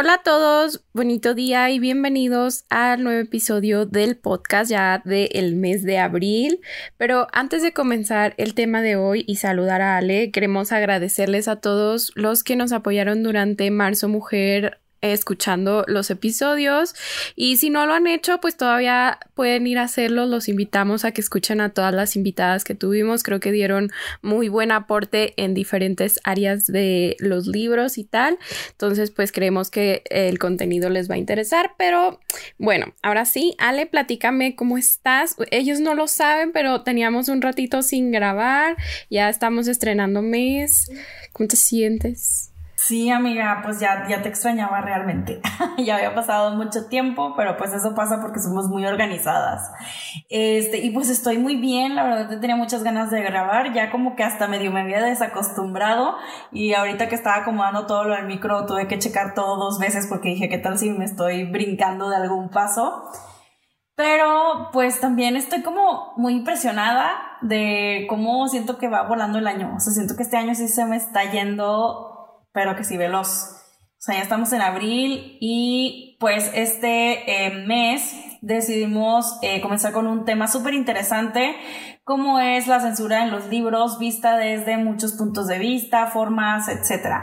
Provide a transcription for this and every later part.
Hola a todos, bonito día y bienvenidos al nuevo episodio del podcast ya del mes de abril. Pero antes de comenzar el tema de hoy y saludar a Ale, queremos agradecerles a todos los que nos apoyaron durante Marzo Mujer escuchando los episodios. Y si no lo han hecho pues todavía pueden ir a hacerlo. Los invitamos a que escuchen a todas las invitadas que tuvimos. Creo que dieron muy buen aporte en diferentes áreas de los libros y tal. Entonces pues creemos que el contenido les va a interesar. Pero bueno ahora sí Ale platícame cómo estás. Ellos no lo saben pero teníamos un ratito sin grabar. Ya estamos estrenando mes. ¿cómo te sientes? Sí, amiga, pues ya, ya te extrañaba realmente. ya había pasado mucho tiempo, pero pues eso pasa porque somos muy organizadas. Este, y pues estoy muy bien, la verdad tenía muchas ganas de grabar, ya como que hasta medio me había desacostumbrado y ahorita que estaba acomodando todo lo del micro tuve que checar todo dos veces porque dije, ¿qué tal si me estoy brincando de algún paso? Pero pues también estoy como muy impresionada de cómo siento que va volando el año. O sea, siento que este año sí se me está yendo pero que sí veloz. O sea, ya estamos en abril y pues este eh, mes decidimos eh, comenzar con un tema súper interesante, como es la censura en los libros, vista desde muchos puntos de vista, formas, etc.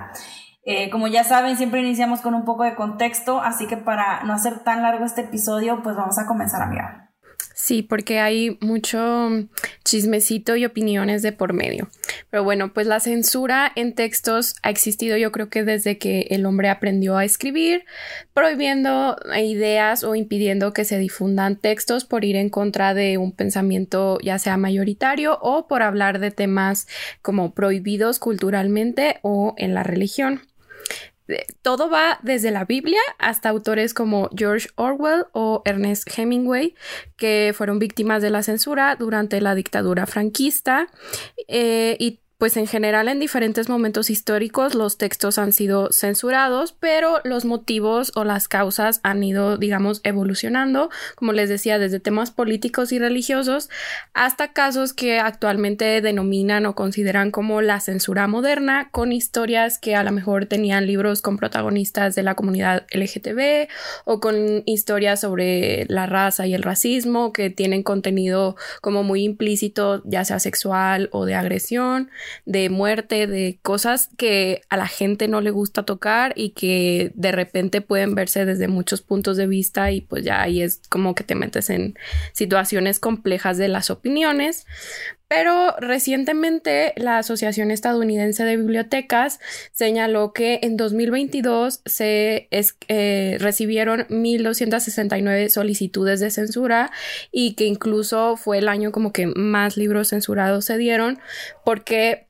Eh, como ya saben, siempre iniciamos con un poco de contexto, así que para no hacer tan largo este episodio, pues vamos a comenzar a mirar. Sí, porque hay mucho chismecito y opiniones de por medio. Pero bueno, pues la censura en textos ha existido yo creo que desde que el hombre aprendió a escribir, prohibiendo ideas o impidiendo que se difundan textos por ir en contra de un pensamiento ya sea mayoritario o por hablar de temas como prohibidos culturalmente o en la religión todo va desde la Biblia hasta autores como George Orwell o Ernest Hemingway, que fueron víctimas de la censura durante la dictadura franquista eh, y pues en general en diferentes momentos históricos los textos han sido censurados, pero los motivos o las causas han ido, digamos, evolucionando, como les decía, desde temas políticos y religiosos hasta casos que actualmente denominan o consideran como la censura moderna, con historias que a lo mejor tenían libros con protagonistas de la comunidad LGTB o con historias sobre la raza y el racismo que tienen contenido como muy implícito, ya sea sexual o de agresión de muerte, de cosas que a la gente no le gusta tocar y que de repente pueden verse desde muchos puntos de vista y pues ya ahí es como que te metes en situaciones complejas de las opiniones. Pero recientemente la Asociación Estadounidense de Bibliotecas señaló que en 2022 se eh, recibieron 1.269 solicitudes de censura y que incluso fue el año como que más libros censurados se dieron porque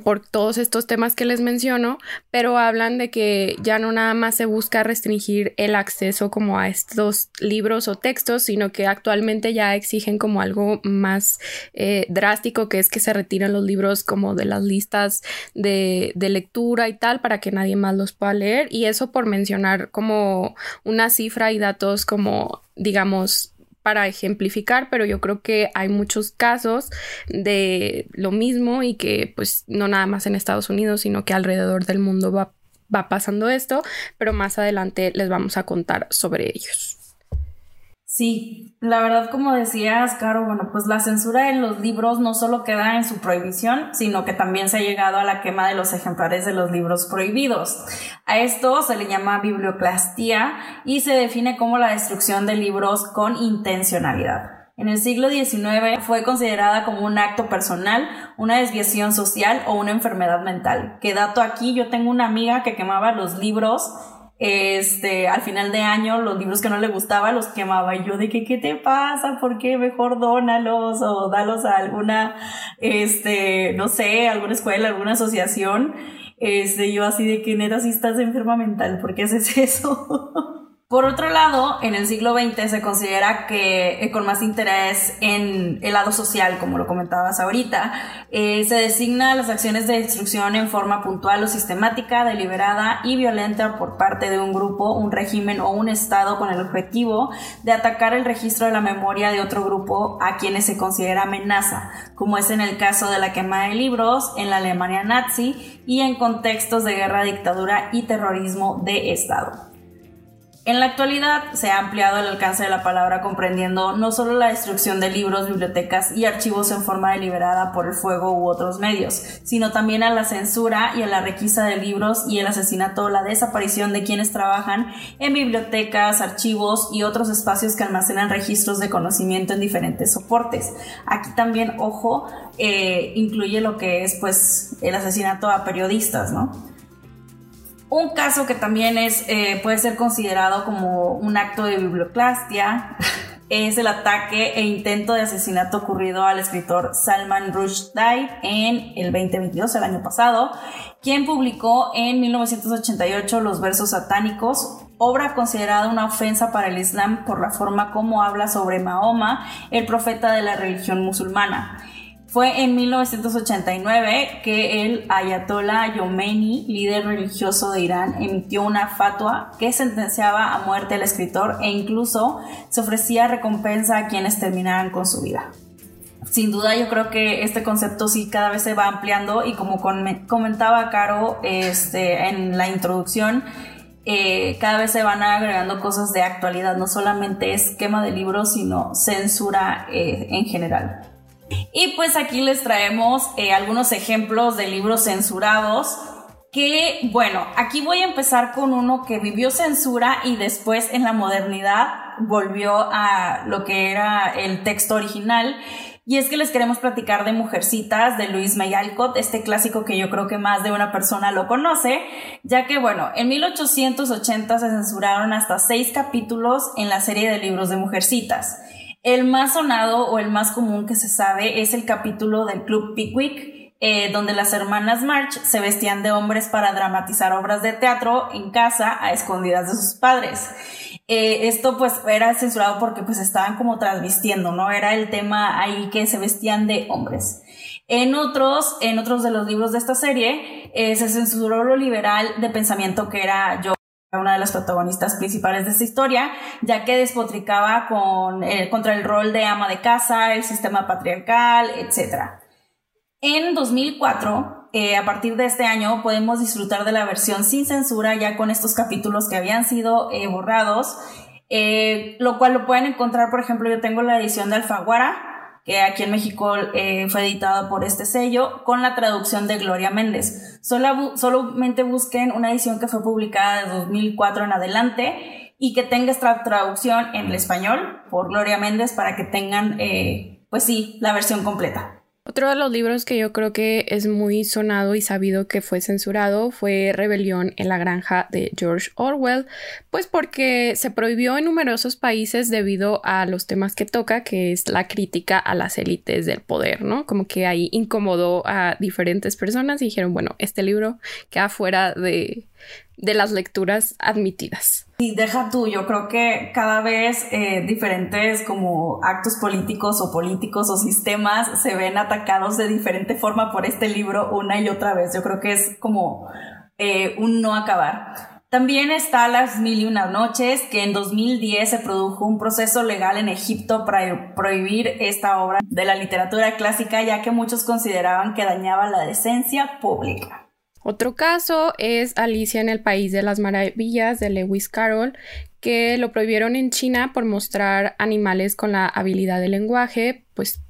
por todos estos temas que les menciono, pero hablan de que ya no nada más se busca restringir el acceso como a estos libros o textos, sino que actualmente ya exigen como algo más eh, drástico, que es que se retiren los libros como de las listas de, de lectura y tal, para que nadie más los pueda leer. Y eso por mencionar como una cifra y datos como digamos para ejemplificar, pero yo creo que hay muchos casos de lo mismo y que pues no nada más en Estados Unidos, sino que alrededor del mundo va, va pasando esto, pero más adelante les vamos a contar sobre ellos. Sí, la verdad como decías, Caro, bueno, pues la censura en los libros no solo queda en su prohibición, sino que también se ha llegado a la quema de los ejemplares de los libros prohibidos. A esto se le llama biblioclastía y se define como la destrucción de libros con intencionalidad. En el siglo XIX fue considerada como un acto personal, una desviación social o una enfermedad mental. Que dato aquí, yo tengo una amiga que quemaba los libros este, al final de año los libros que no le gustaba los quemaba yo de que, ¿qué te pasa? ¿Por qué? Mejor dónalos o dalos a alguna, este, no sé, alguna escuela, alguna asociación. Este, yo así de que neta si estás enferma mental, ¿por qué haces eso? Por otro lado, en el siglo XX se considera que eh, con más interés en el lado social, como lo comentabas ahorita, eh, se designa las acciones de destrucción en forma puntual o sistemática, deliberada y violenta por parte de un grupo, un régimen o un Estado con el objetivo de atacar el registro de la memoria de otro grupo a quienes se considera amenaza, como es en el caso de la quema de libros en la Alemania nazi y en contextos de guerra, dictadura y terrorismo de Estado. En la actualidad se ha ampliado el alcance de la palabra comprendiendo no solo la destrucción de libros, bibliotecas y archivos en forma deliberada por el fuego u otros medios, sino también a la censura y a la requisa de libros y el asesinato o la desaparición de quienes trabajan en bibliotecas, archivos y otros espacios que almacenan registros de conocimiento en diferentes soportes. Aquí también, ojo, eh, incluye lo que es pues el asesinato a periodistas, ¿no? Un caso que también es, eh, puede ser considerado como un acto de biblioclastia es el ataque e intento de asesinato ocurrido al escritor Salman Rushdie en el 2022, el año pasado, quien publicó en 1988 los versos satánicos, obra considerada una ofensa para el Islam por la forma como habla sobre Mahoma, el profeta de la religión musulmana. Fue en 1989 que el Ayatollah Khomeini, líder religioso de Irán, emitió una fatua que sentenciaba a muerte al escritor e incluso se ofrecía recompensa a quienes terminaran con su vida. Sin duda yo creo que este concepto sí cada vez se va ampliando y como comentaba Caro este, en la introducción, eh, cada vez se van agregando cosas de actualidad, no solamente es quema de libros, sino censura eh, en general. Y pues aquí les traemos eh, algunos ejemplos de libros censurados que, bueno, aquí voy a empezar con uno que vivió censura y después en la modernidad volvió a lo que era el texto original. Y es que les queremos platicar de Mujercitas de Luis May Alcott, este clásico que yo creo que más de una persona lo conoce, ya que bueno, en 1880 se censuraron hasta seis capítulos en la serie de libros de Mujercitas. El más sonado o el más común que se sabe es el capítulo del Club Pickwick, eh, donde las hermanas March se vestían de hombres para dramatizar obras de teatro en casa a escondidas de sus padres. Eh, esto pues era censurado porque pues estaban como transvistiendo, ¿no? Era el tema ahí que se vestían de hombres. En otros, en otros de los libros de esta serie, eh, se censuró lo liberal de pensamiento que era yo una de las protagonistas principales de esta historia, ya que despotricaba con, eh, contra el rol de ama de casa, el sistema patriarcal, etc. En 2004, eh, a partir de este año, podemos disfrutar de la versión sin censura ya con estos capítulos que habían sido eh, borrados, lo cual lo pueden encontrar, por ejemplo, yo tengo la edición de Alfaguara, que aquí en México eh, fue editado por este sello, con la traducción de Gloria Méndez. Solo, solamente busquen una edición que fue publicada de 2004 en adelante y que tenga esta traducción en el español por Gloria Méndez para que tengan, eh, pues sí, la versión completa. Otro de los libros que yo creo que es muy sonado y sabido que fue censurado fue Rebelión en la granja de George Orwell, pues porque se prohibió en numerosos países debido a los temas que toca, que es la crítica a las élites del poder, ¿no? Como que ahí incomodó a diferentes personas y dijeron, bueno, este libro queda fuera de, de las lecturas admitidas. Y deja tú, yo creo que cada vez eh, diferentes como actos políticos o políticos o sistemas se ven atacados de diferente forma por este libro una y otra vez. Yo creo que es como eh, un no acabar. También está Las Mil y Una Noches, que en 2010 se produjo un proceso legal en Egipto para prohibir esta obra de la literatura clásica, ya que muchos consideraban que dañaba la decencia pública. Otro caso es Alicia en el País de las Maravillas de Lewis Carroll, que lo prohibieron en China por mostrar animales con la habilidad de lenguaje, pues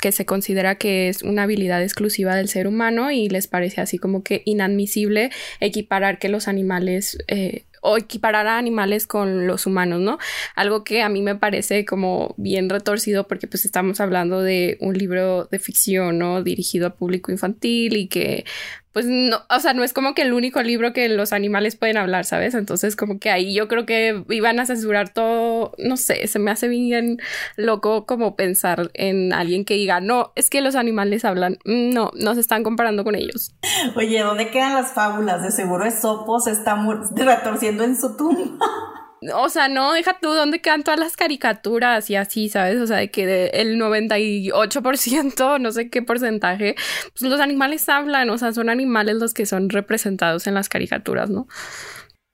que se considera que es una habilidad exclusiva del ser humano y les parece así como que inadmisible equiparar que los animales eh, o equiparar a animales con los humanos, ¿no? Algo que a mí me parece como bien retorcido porque pues estamos hablando de un libro de ficción, ¿no? Dirigido a público infantil y que pues no, o sea, no es como que el único libro que los animales pueden hablar, ¿sabes? Entonces como que ahí yo creo que iban a censurar todo, no sé, se me hace bien loco como pensar en alguien que diga, no, es que los animales hablan, mm, no, no se están comparando con ellos. Oye, ¿dónde quedan las fábulas? De seguro Esopo se está retorciendo en su tumba. O sea, no, deja tú dónde quedan todas las caricaturas y así, ¿sabes? O sea, de que el 98%, no sé qué porcentaje, pues los animales hablan, o sea, son animales los que son representados en las caricaturas, ¿no?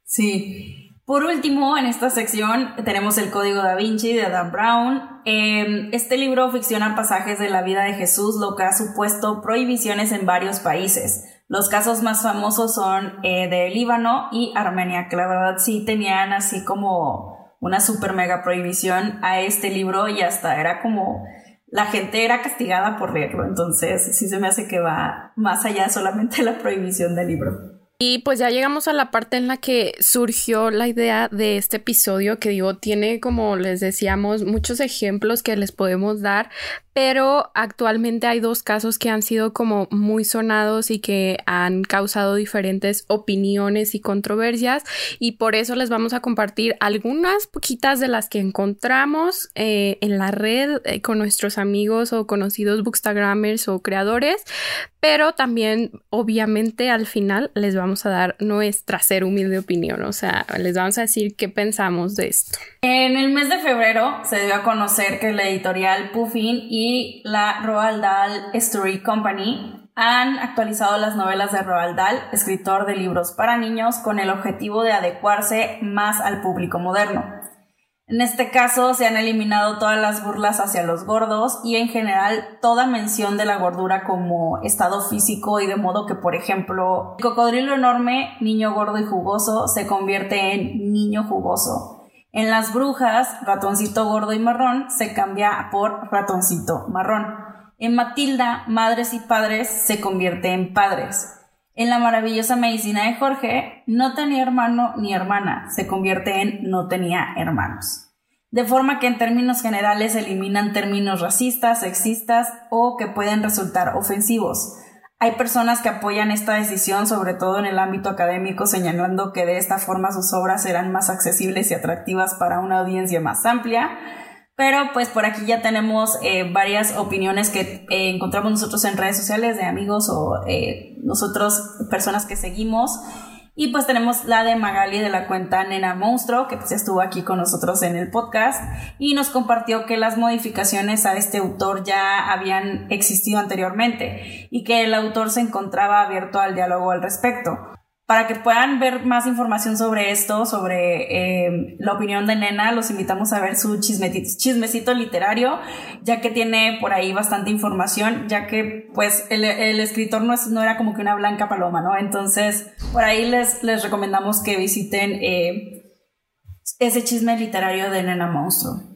Sí. Por último, en esta sección tenemos el Código da Vinci de Dan Brown. Em, este libro ficciona pasajes de la vida de Jesús, lo que ha supuesto prohibiciones en varios países. Los casos más famosos son eh, de Líbano y Armenia, que la verdad sí tenían así como una super mega prohibición a este libro y hasta era como la gente era castigada por leerlo, entonces sí se me hace que va más allá solamente de la prohibición del libro. Y pues ya llegamos a la parte en la que surgió la idea de este episodio que digo, tiene como les decíamos muchos ejemplos que les podemos dar, pero actualmente hay dos casos que han sido como muy sonados y que han causado diferentes opiniones y controversias y por eso les vamos a compartir algunas poquitas de las que encontramos eh, en la red eh, con nuestros amigos o conocidos bookstagrammers o creadores, pero también obviamente al final les vamos a dar nuestra ser humilde opinión, o sea, les vamos a decir qué pensamos de esto. En el mes de febrero se dio a conocer que la editorial Puffin y la Roald Dahl Story Company han actualizado las novelas de Roald Dahl, escritor de libros para niños, con el objetivo de adecuarse más al público moderno. En este caso se han eliminado todas las burlas hacia los gordos y en general toda mención de la gordura como estado físico y de modo que, por ejemplo, el cocodrilo enorme, niño gordo y jugoso, se convierte en niño jugoso en las brujas, ratoncito gordo y marrón se cambia por ratoncito marrón. En Matilda, madres y padres se convierte en padres. En la maravillosa medicina de Jorge, no tenía hermano ni hermana, se convierte en no tenía hermanos. De forma que en términos generales eliminan términos racistas, sexistas o que pueden resultar ofensivos. Hay personas que apoyan esta decisión, sobre todo en el ámbito académico, señalando que de esta forma sus obras serán más accesibles y atractivas para una audiencia más amplia. Pero pues por aquí ya tenemos eh, varias opiniones que eh, encontramos nosotros en redes sociales de amigos o eh, nosotros, personas que seguimos. Y pues tenemos la de Magali de la cuenta Nena Monstruo, que pues estuvo aquí con nosotros en el podcast y nos compartió que las modificaciones a este autor ya habían existido anteriormente y que el autor se encontraba abierto al diálogo al respecto. Para que puedan ver más información sobre esto, sobre eh, la opinión de Nena, los invitamos a ver su chismecito literario, ya que tiene por ahí bastante información, ya que pues el, escritor no, es, no era como que una blanca paloma, ¿no? Entonces, por ahí les, les recomendamos que visiten eh, ese chisme literario de Nena Monstruo.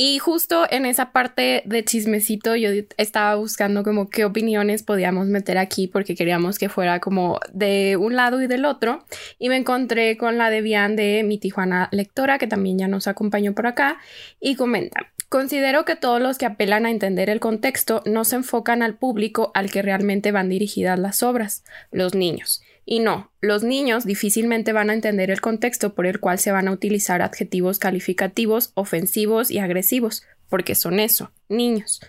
Y justo en esa parte de chismecito yo estaba buscando como qué opiniones podíamos meter aquí porque queríamos que fuera como de un lado y del otro. Y me encontré con la de Bian de mi Tijuana lectora que también ya nos acompañó por acá y comenta. Considero que todos los que apelan a entender el contexto no se enfocan al público al que realmente van dirigidas las obras, los niños. Y no, los niños difícilmente van a entender el contexto por el cual se van a utilizar adjetivos calificativos ofensivos y agresivos, porque son eso, niños.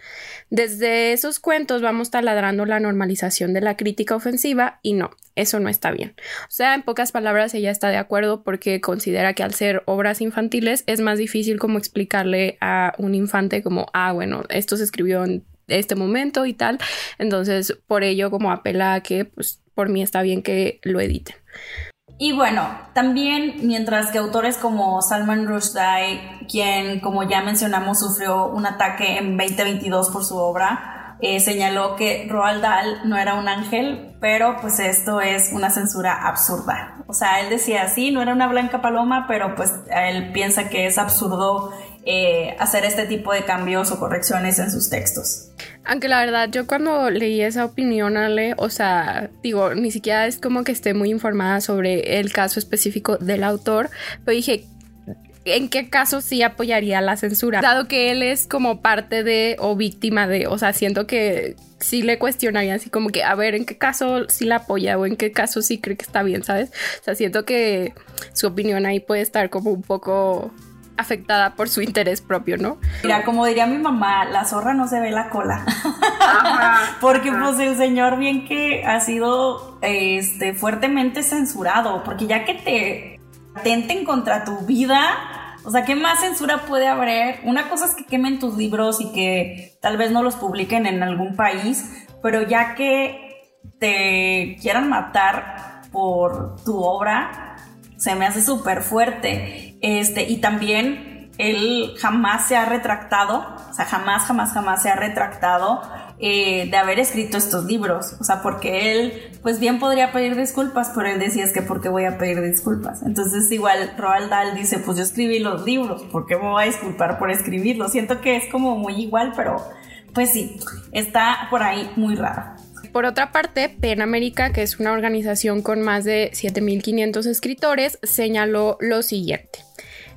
Desde esos cuentos vamos taladrando la normalización de la crítica ofensiva y no, eso no está bien. O sea, en pocas palabras ella está de acuerdo porque considera que al ser obras infantiles es más difícil como explicarle a un infante como, ah, bueno, esto se escribió en este momento y tal. Entonces, por ello como apela a que pues por mí está bien que lo editen. Y bueno, también mientras que autores como Salman Rushdie, quien como ya mencionamos sufrió un ataque en 2022 por su obra, eh, señaló que Roald Dahl no era un ángel, pero pues esto es una censura absurda. O sea, él decía, sí, no era una blanca paloma, pero pues él piensa que es absurdo eh, hacer este tipo de cambios o correcciones en sus textos. Aunque la verdad, yo cuando leí esa opinión, Ale, o sea, digo, ni siquiera es como que esté muy informada sobre el caso específico del autor, pero dije, ¿en qué caso sí apoyaría la censura? Dado que él es como parte de o víctima de, o sea, siento que sí le cuestionaría así como que, a ver, ¿en qué caso sí la apoya o en qué caso sí cree que está bien, ¿sabes? O sea, siento que su opinión ahí puede estar como un poco afectada por su interés propio, ¿no? Mira, como diría mi mamá, la zorra no se ve la cola. porque pues el señor bien que ha sido este fuertemente censurado, porque ya que te atenten contra tu vida. O sea, ¿qué más censura puede haber? Una cosa es que quemen tus libros y que tal vez no los publiquen en algún país, pero ya que te quieran matar por tu obra, se me hace súper fuerte. Este, y también él jamás se ha retractado, o sea, jamás, jamás, jamás se ha retractado eh, de haber escrito estos libros. O sea, porque él, pues bien podría pedir disculpas, pero él decía es que ¿por qué voy a pedir disculpas? Entonces igual Roald Dahl dice, pues yo escribí los libros, ¿por qué me voy a disculpar por escribirlos? Siento que es como muy igual, pero pues sí, está por ahí muy raro. Por otra parte, PEN América, que es una organización con más de 7.500 escritores, señaló lo siguiente.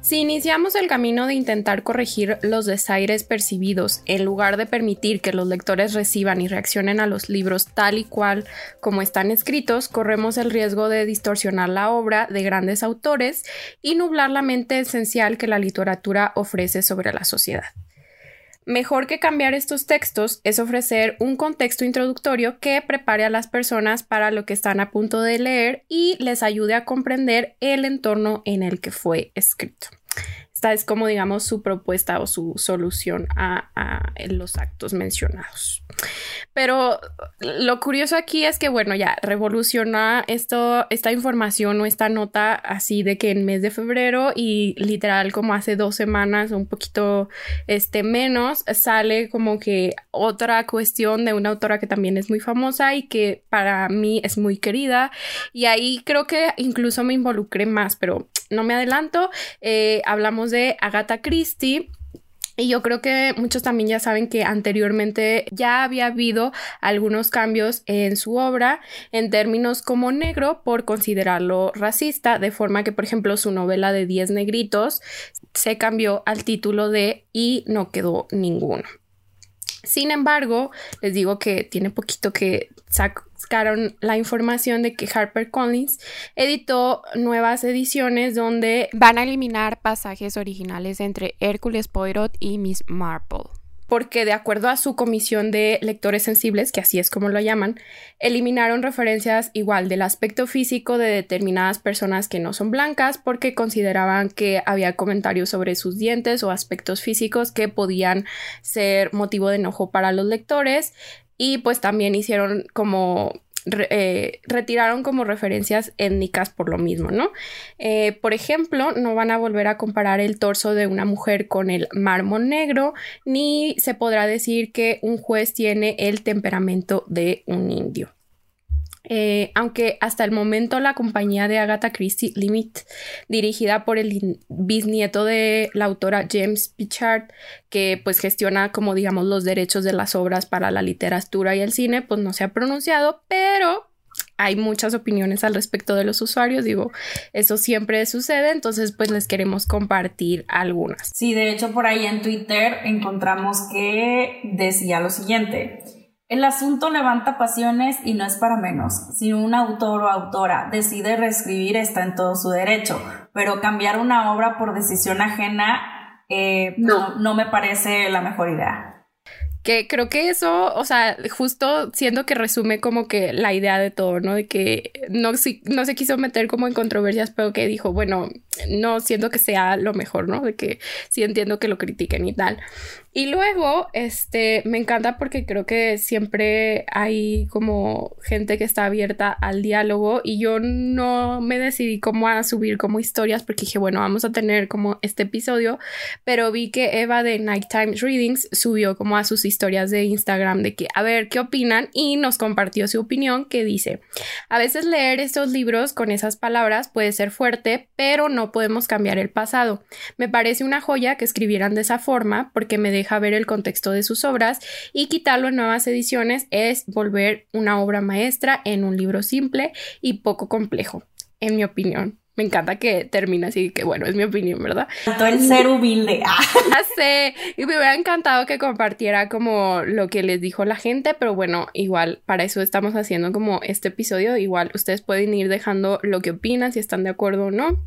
Si iniciamos el camino de intentar corregir los desaires percibidos en lugar de permitir que los lectores reciban y reaccionen a los libros tal y cual como están escritos, corremos el riesgo de distorsionar la obra de grandes autores y nublar la mente esencial que la literatura ofrece sobre la sociedad. Mejor que cambiar estos textos es ofrecer un contexto introductorio que prepare a las personas para lo que están a punto de leer y les ayude a comprender el entorno en el que fue escrito. Esta es como digamos su propuesta o su solución a, los actos mencionados. Pero lo curioso aquí es que, bueno, ya revoluciona esto, esta información o esta nota así de que en mes de febrero y literal como hace dos semanas o un poquito este, menos, sale como que otra cuestión de una autora que también es muy famosa y que para mí es muy querida. Y ahí creo que incluso me involucré más, pero no me adelanto. Eh, hablamos de Agatha Christie. Y yo creo que muchos también ya saben que anteriormente ya había habido algunos cambios en su obra en términos como negro por considerarlo racista, de forma que, por ejemplo, su novela de 10 negritos se cambió al título de Y no quedó ninguno. Sin embargo, les digo que tiene poquito que sacaron la información de que HarperCollins editó nuevas ediciones donde van a eliminar pasajes originales entre Hércules Poirot y Miss Marple porque de acuerdo a su comisión de lectores sensibles, que así es como lo llaman, eliminaron referencias igual del aspecto físico de determinadas personas que no son blancas porque consideraban que había comentarios sobre sus dientes o aspectos físicos que podían ser motivo de enojo para los lectores. Y pues también hicieron como eh, retiraron como referencias étnicas por lo mismo, ¿no? Eh, por ejemplo, no van a volver a comparar el torso de una mujer con el mármol negro, ni se podrá decir que un juez tiene el temperamento de un indio. Eh, aunque hasta el momento la compañía de Agatha Christie Limit, dirigida por el bisnieto de la autora James Pichard, que pues gestiona como digamos los derechos de las obras para la literatura y el cine, pues no se ha pronunciado, pero hay muchas opiniones al respecto de los usuarios, digo, eso siempre sucede, entonces pues les queremos compartir algunas. Sí, de hecho por ahí en Twitter encontramos que decía lo siguiente. El asunto levanta pasiones y no es para menos. Si un autor o autora decide reescribir está en todo su derecho, pero cambiar una obra por decisión ajena eh, no. no me parece la mejor idea. Que creo que eso, o sea, justo siendo que resume como que la idea de todo, ¿no? De que no, no se quiso meter como en controversias, pero que dijo, bueno, no siento que sea lo mejor, ¿no? De que sí entiendo que lo critiquen y tal. Y luego, este, me encanta porque creo que siempre hay como gente que está abierta al diálogo y yo no me decidí como a subir como historias porque dije, bueno, vamos a tener como este episodio, pero vi que Eva de Nighttime Readings subió como a sus historias de Instagram de que, a ver, ¿qué opinan? Y nos compartió su opinión que dice, a veces leer estos libros con esas palabras puede ser fuerte, pero no podemos cambiar el pasado. Me parece una joya que escribieran de esa forma porque me deja ver el contexto de sus obras y quitarlo en nuevas ediciones es volver una obra maestra en un libro simple y poco complejo, en mi opinión. Me encanta que termine así, que bueno, es mi opinión, ¿verdad? Todo el ser humilde. ya sé, y me hubiera encantado que compartiera como lo que les dijo la gente, pero bueno, igual para eso estamos haciendo como este episodio, igual ustedes pueden ir dejando lo que opinan, si están de acuerdo o no.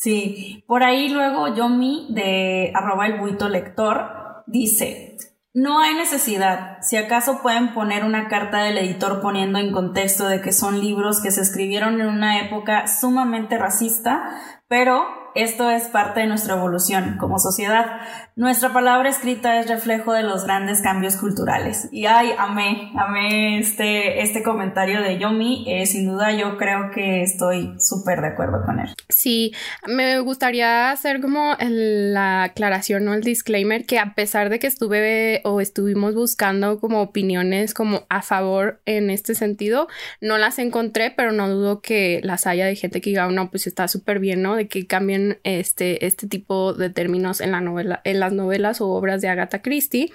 Sí, por ahí luego Yomi de arroba el buito lector dice, no hay necesidad. Si acaso pueden poner una carta del editor poniendo en contexto de que son libros que se escribieron en una época sumamente racista, pero esto es parte de nuestra evolución como sociedad. Nuestra palabra escrita es reflejo de los grandes cambios culturales. Y ay, amé, amé este, este comentario de Yomi. Eh, sin duda yo creo que estoy súper de acuerdo con él. Sí, me gustaría hacer como la aclaración o el disclaimer que a pesar de que estuve o estuvimos buscando como opiniones como a favor en este sentido, no las encontré, pero no dudo que las haya de gente que diga, no, pues está súper bien, ¿no? De que cambien este, este tipo de términos en, la novela, en las novelas o obras de Agatha Christie.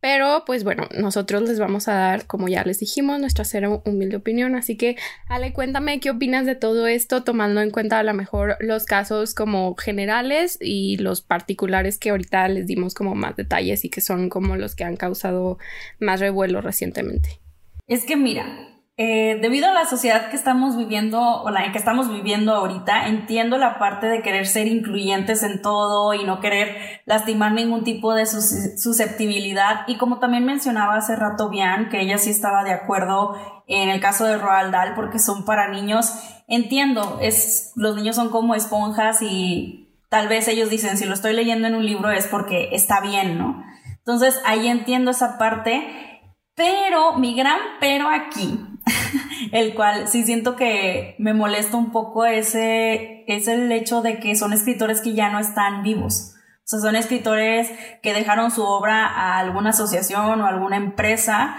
Pero pues bueno, nosotros les vamos a dar, como ya les dijimos, nuestra cero humilde opinión. Así que, Ale, cuéntame qué opinas de todo esto, tomando en cuenta a lo mejor los casos como generales y los particulares que ahorita les dimos como más detalles y que son como los que han causado más revuelo recientemente. Es que mira, eh, debido a la sociedad que estamos viviendo o la que estamos viviendo ahorita, entiendo la parte de querer ser incluyentes en todo y no querer lastimar ningún tipo de susceptibilidad. Y como también mencionaba hace rato Bian, que ella sí estaba de acuerdo en el caso de Roald Dahl porque son para niños, entiendo, es, los niños son como esponjas y tal vez ellos dicen, si lo estoy leyendo en un libro es porque está bien, ¿no? Entonces ahí entiendo esa parte, pero mi gran pero aquí el cual sí siento que me molesta un poco ese, es el hecho de que son escritores que ya no están vivos. O sea, son escritores que dejaron su obra a alguna asociación o alguna empresa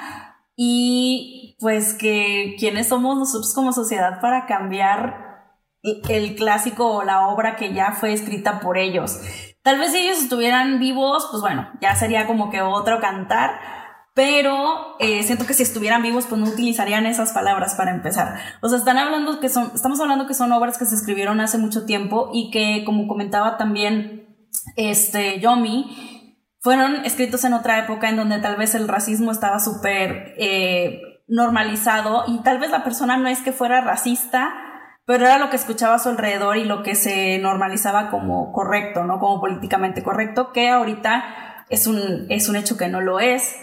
y pues que quienes somos nosotros como sociedad para cambiar el clásico o la obra que ya fue escrita por ellos. Tal vez si ellos estuvieran vivos, pues bueno, ya sería como que otro cantar, pero eh, siento que si estuvieran vivos pues no utilizarían esas palabras para empezar. O sea, están hablando que son, estamos hablando que son obras que se escribieron hace mucho tiempo y que como comentaba también este Yomi, fueron escritos en otra época en donde tal vez el racismo estaba súper eh, normalizado y tal vez la persona no es que fuera racista, pero era lo que escuchaba a su alrededor y lo que se normalizaba como correcto, ¿no? Como políticamente correcto, que ahorita es un, es un hecho que no lo es.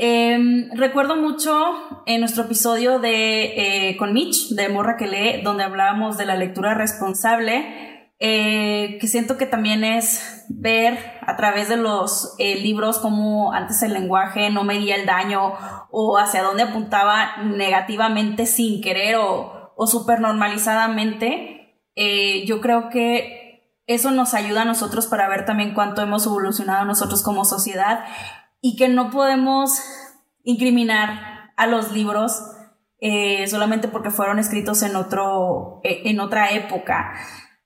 Em, recuerdo mucho en nuestro episodio de, eh, con Mitch, de Morra que lee, donde hablábamos de la lectura responsable, eh, que siento que también es ver a través de los eh, libros cómo antes el lenguaje no medía el daño o hacia dónde apuntaba negativamente sin querer o, o súper normalizadamente. yo creo que eso nos ayuda a nosotros para ver también cuánto hemos evolucionado nosotros como sociedad y que no podemos incriminar a los libros eh, solamente porque fueron escritos en, otro, eh, en otra época.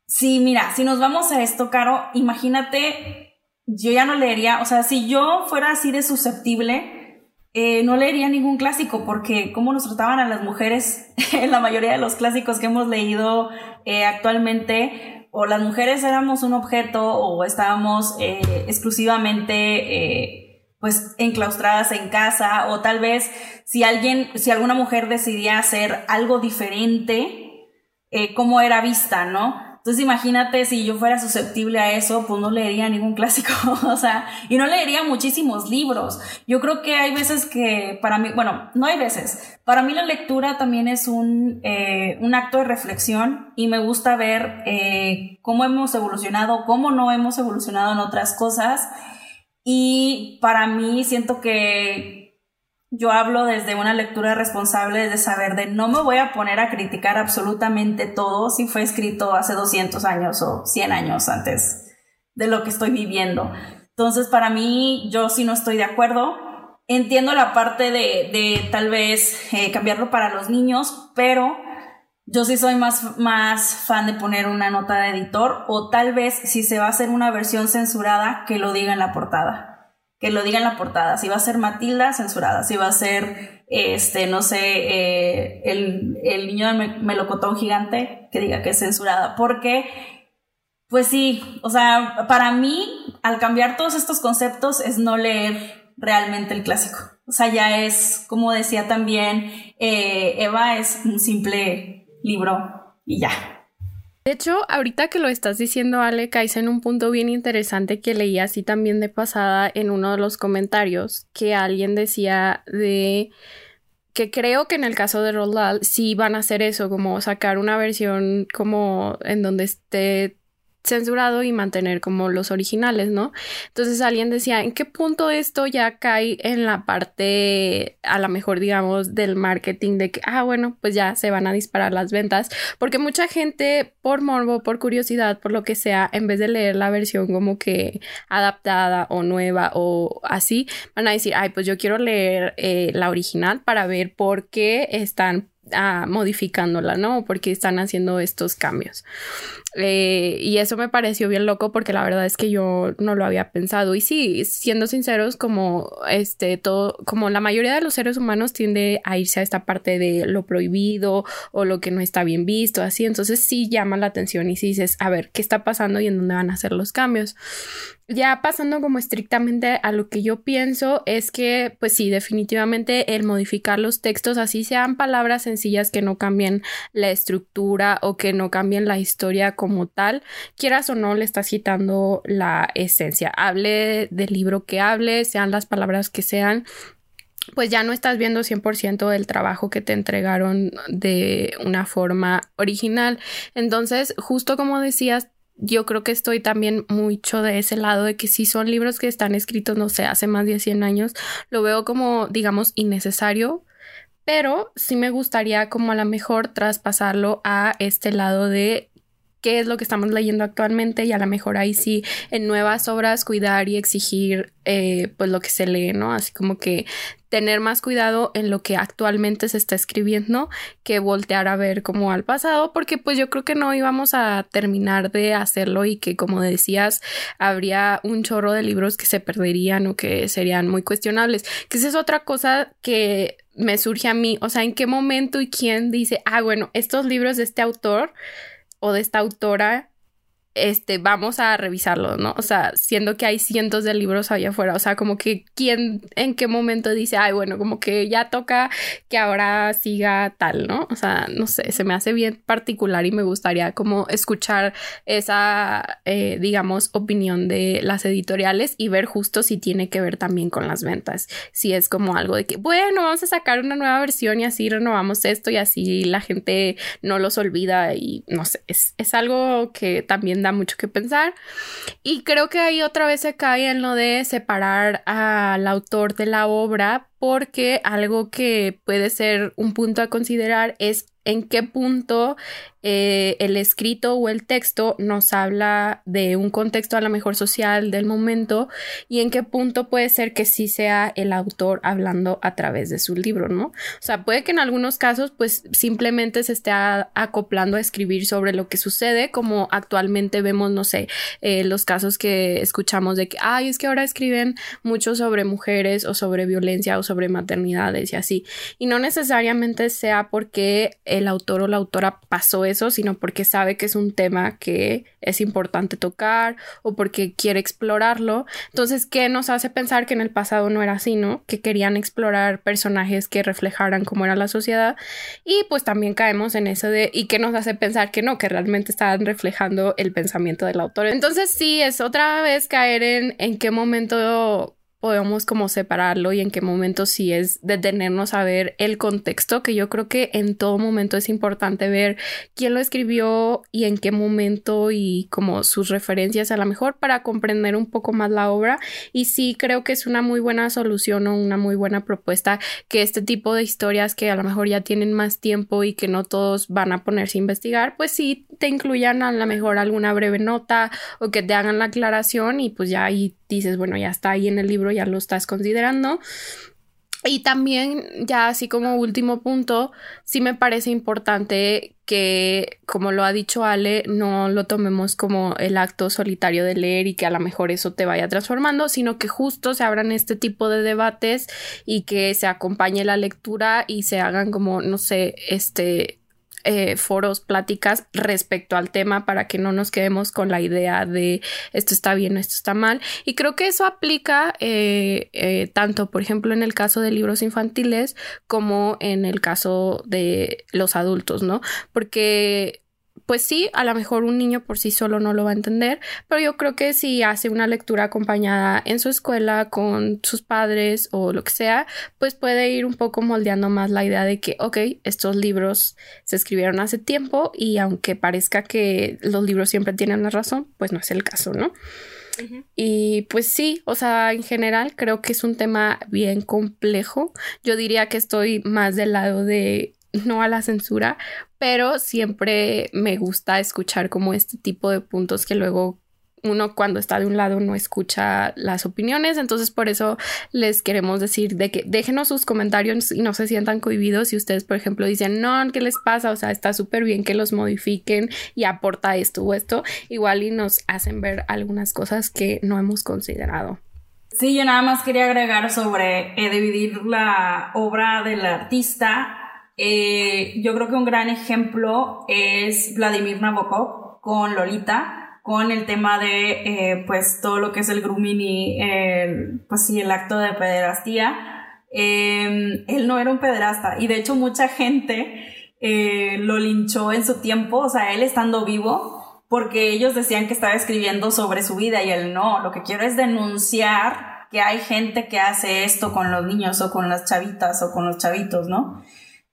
Sí, mira, si nos vamos a esto, Caro, imagínate, yo ya no leería, o sea, si yo fuera así de susceptible, eh, no leería ningún clásico, porque cómo nos trataban a las mujeres en la mayoría de los clásicos que hemos leído actualmente, o las mujeres éramos un objeto o estábamos exclusivamente pues enclaustradas en casa o tal vez si alguien, si alguna mujer decidía hacer algo diferente, eh, cómo era vista, ¿no? Entonces imagínate si yo fuera susceptible a eso, pues no leería ningún clásico, o sea, y no leería muchísimos libros. Yo creo que hay veces que para mí, bueno, no hay veces, para mí la lectura también es un, eh, un acto de reflexión y me gusta ver eh, cómo hemos evolucionado, cómo no hemos evolucionado en otras cosas y para mí siento que yo hablo desde una lectura responsable, desde saber de no me voy a poner a criticar absolutamente todo si fue escrito hace 200 años o 100 años antes de lo que estoy viviendo. Entonces, para mí, yo sí no estoy de acuerdo. Entiendo la parte de, tal vez eh, cambiarlo para los niños, pero yo sí soy más, más fan de poner una nota de editor o tal vez si se va a hacer una versión censurada, que lo diga en la portada. Que lo diga en la portada. Si va a ser Matilda, censurada. Si va a ser, este, no sé, eh, el, el, niño del melocotón gigante, que diga que es censurada. Porque, pues sí, o sea, para mí, al cambiar todos estos conceptos es no leer realmente el clásico. O sea, ya es, como decía también eh, Eva, es un simple libro y ya. De hecho, ahorita que lo estás diciendo, Ale, caes en un punto bien interesante que leí así también de pasada en uno de los comentarios, que alguien decía de que creo que en el caso de Roald sí van a hacer eso, como sacar una versión como en donde esté censurado y mantener como los originales, ¿no? Entonces alguien decía, ¿en qué punto esto ya cae en la parte, a lo mejor digamos, del marketing de que, ah, bueno, pues ya se van a disparar las ventas? Porque mucha gente, por morbo, por curiosidad, por lo que sea, en vez de leer la versión como que adaptada o nueva o así, van a decir, ay, pues yo quiero leer eh, la original para ver por qué están ah, modificándola, ¿no? Porque están haciendo estos cambios. Eh, y eso me pareció bien loco porque la verdad es que yo no lo había pensado. Y sí, siendo sinceros, como este, todo, como la mayoría de los seres humanos tiende a irse a esta parte de lo prohibido o lo que no está bien visto, así. Entonces sí llama la atención y si dices, a ver, ¿qué está pasando y en dónde van a hacer los cambios? Ya pasando como estrictamente a lo que yo pienso es que, pues sí, definitivamente el modificar los textos, así sean palabras sencillas que no cambien la estructura o que no cambien la historia como tal, quieras o no, le estás quitando la esencia. Hable del libro que hable, sean las palabras que sean, pues ya no estás viendo 100% del trabajo que te entregaron de una forma original. Entonces, justo como decías, yo creo que estoy también mucho de ese lado de que si son libros que están escritos, no sé, hace más de 100 años, lo veo como, digamos, innecesario pero sí me gustaría como a lo mejor traspasarlo a este lado de qué es lo que estamos leyendo actualmente y a lo mejor ahí sí en nuevas obras cuidar y exigir eh, pues lo que se lee, ¿no? Así como que tener más cuidado en lo que actualmente se está escribiendo que voltear a ver como al pasado porque pues yo creo que no íbamos a terminar de hacerlo y que como decías habría un chorro de libros que se perderían o que serían muy cuestionables que esa es otra cosa que me surge a mí o sea en qué momento y quién dice ah bueno estos libros de este autor o de esta autora este, vamos a revisarlo, ¿no? O sea, siendo que hay cientos de libros allá afuera, o sea, como que quién, en qué momento dice, ay, bueno, como que ya toca que ahora siga tal, ¿no? O sea, no sé, se me hace bien particular y me gustaría como escuchar esa, eh, digamos, opinión de las editoriales y ver justo si tiene que ver también con las ventas, si es como algo de que, bueno, vamos a sacar una nueva versión y así renovamos esto y así la gente no los olvida y no sé, es, es algo que también da mucho que pensar. Y creo que ahí otra vez se cae en lo de separar al autor de la obra porque algo que puede ser un punto a considerar es en qué punto eh, el escrito o el texto nos habla de un contexto a lo mejor social del momento y en qué punto puede ser que sí sea el autor hablando a través de su libro, ¿no? O sea, puede que en algunos casos pues simplemente se esté acoplando a escribir sobre lo que sucede, como actualmente vemos, no sé, eh, los casos que escuchamos de que, ay, es que ahora escriben mucho sobre mujeres o sobre violencia o sobre maternidades y así. Y no necesariamente sea porque el autor o la autora pasó eso, sino porque sabe que es un tema que es importante tocar o porque quiere explorarlo. Entonces, ¿qué nos hace pensar que en el pasado no era así, ¿no? Que querían explorar personajes que reflejaran cómo era la sociedad y pues también caemos en eso de y qué nos hace pensar que no, que realmente estaban reflejando el pensamiento del autor. Entonces, sí, es otra vez caer en en qué momento podemos como separarlo y en qué momento sí es detenernos a ver el contexto, que yo creo que en todo momento es importante ver quién lo escribió y en qué momento y como sus referencias a lo mejor para comprender un poco más la obra. Y sí creo que es una muy buena solución o una muy buena propuesta que este tipo de historias que a lo mejor ya tienen más tiempo y que no todos van a ponerse a investigar, pues sí te incluyan a lo mejor alguna breve nota o que te hagan la aclaración y pues ya ahí dices, bueno, ya está ahí en el libro, ya lo estás considerando. Y también, ya así como último punto, sí me parece importante que, como lo ha dicho Ale, no lo tomemos como el acto solitario de leer y que a lo mejor eso te vaya transformando, sino que justo se abran este tipo de debates y que se acompañe la lectura y se hagan como, no sé, este, eh, foros, pláticas respecto al tema para que no nos quedemos con la idea de esto está bien, esto está mal. Y creo que eso aplica eh, eh, tanto, por ejemplo, en el caso de libros infantiles como en el caso de los adultos, ¿no? Porque pues sí, a lo mejor un niño por sí solo no lo va a entender, pero yo creo que si hace una lectura acompañada en su escuela con sus padres o lo que sea, pues puede ir un poco moldeando más la idea de que, ok, estos libros se escribieron hace tiempo y aunque parezca que los libros siempre tienen la razón, pues no es el caso, ¿no? Y pues sí, o sea, en general creo que es un tema bien complejo. Yo diría que estoy más del lado de no a la censura, pero siempre me gusta escuchar como este tipo de puntos que luego uno cuando está de un lado no escucha las opiniones, entonces por eso les queremos decir de que déjenos sus comentarios y no se sientan cohibidos si ustedes, por ejemplo, dicen, no, ¿qué les pasa? O sea, está súper bien que los modifiquen y aporta esto o esto, igual y nos hacen ver algunas cosas que no hemos considerado. Sí, yo nada más quería agregar sobre eh, dividir la obra del artista. Eh, yo creo que un gran ejemplo es Vladimir Nabokov con Lolita con el tema de eh, pues todo lo que es el grooming y pues sí, el acto de pederastía. Em, él no era un pederasta y de hecho mucha gente eh, lo linchó en su tiempo, o sea, él estando vivo, porque ellos decían que estaba escribiendo sobre su vida y él no, lo que quiero es denunciar que hay gente que hace esto con los niños o con las chavitas o con los chavitos, ¿no?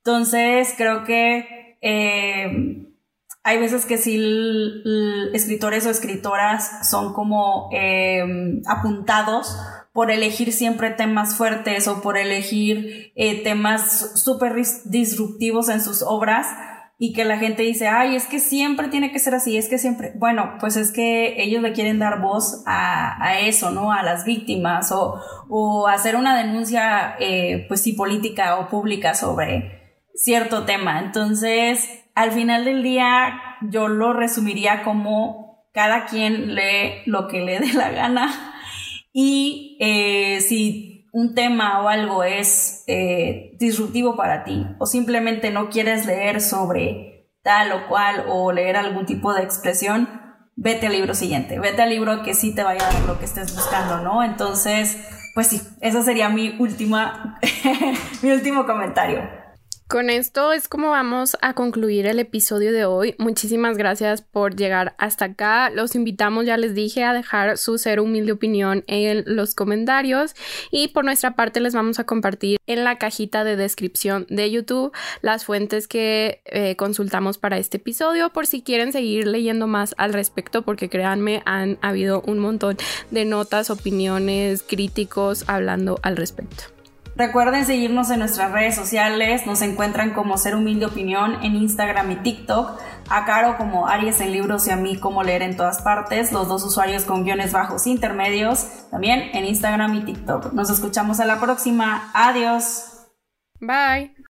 Entonces creo que eh, hay veces que sí escritores o escritoras son como em, apuntados por elegir siempre temas fuertes o por elegir eh, temas súper disruptivos en sus obras y que la gente dice, ay, es que siempre tiene que ser así, es que siempre, bueno, pues es que ellos le quieren dar voz a, eso, ¿no? A las víctimas o, hacer una denuncia, eh, pues sí, política o pública sobre cierto tema. Entonces, al final del día yo lo resumiría como cada quien lee lo que le dé la gana y eh, si un tema o algo es eh, disruptivo para ti o simplemente no quieres leer sobre tal o cual o leer algún tipo de expresión, vete al libro siguiente, vete al libro que sí te vaya a dar lo que estés buscando, ¿no? Entonces, pues sí, ese sería mi última, mi último comentario. Con esto es como vamos a concluir el episodio de hoy. Muchísimas gracias por llegar hasta acá. Los invitamos, ya les dije, a dejar su ser humilde opinión en los comentarios y por nuestra parte les vamos a compartir en la cajita de descripción de YouTube las fuentes que eh, consultamos para este episodio por si quieren seguir leyendo más al respecto porque créanme han habido un montón de notas, opiniones, críticos hablando al respecto. Recuerden seguirnos en nuestras redes sociales, nos encuentran como Ser Humilde Opinión en Instagram y TikTok, a Caro como Aries en Libros y a mí como Leer en todas partes, los dos usuarios con guiones bajos intermedios, también en Instagram y TikTok. Nos escuchamos a la próxima, adiós. Bye.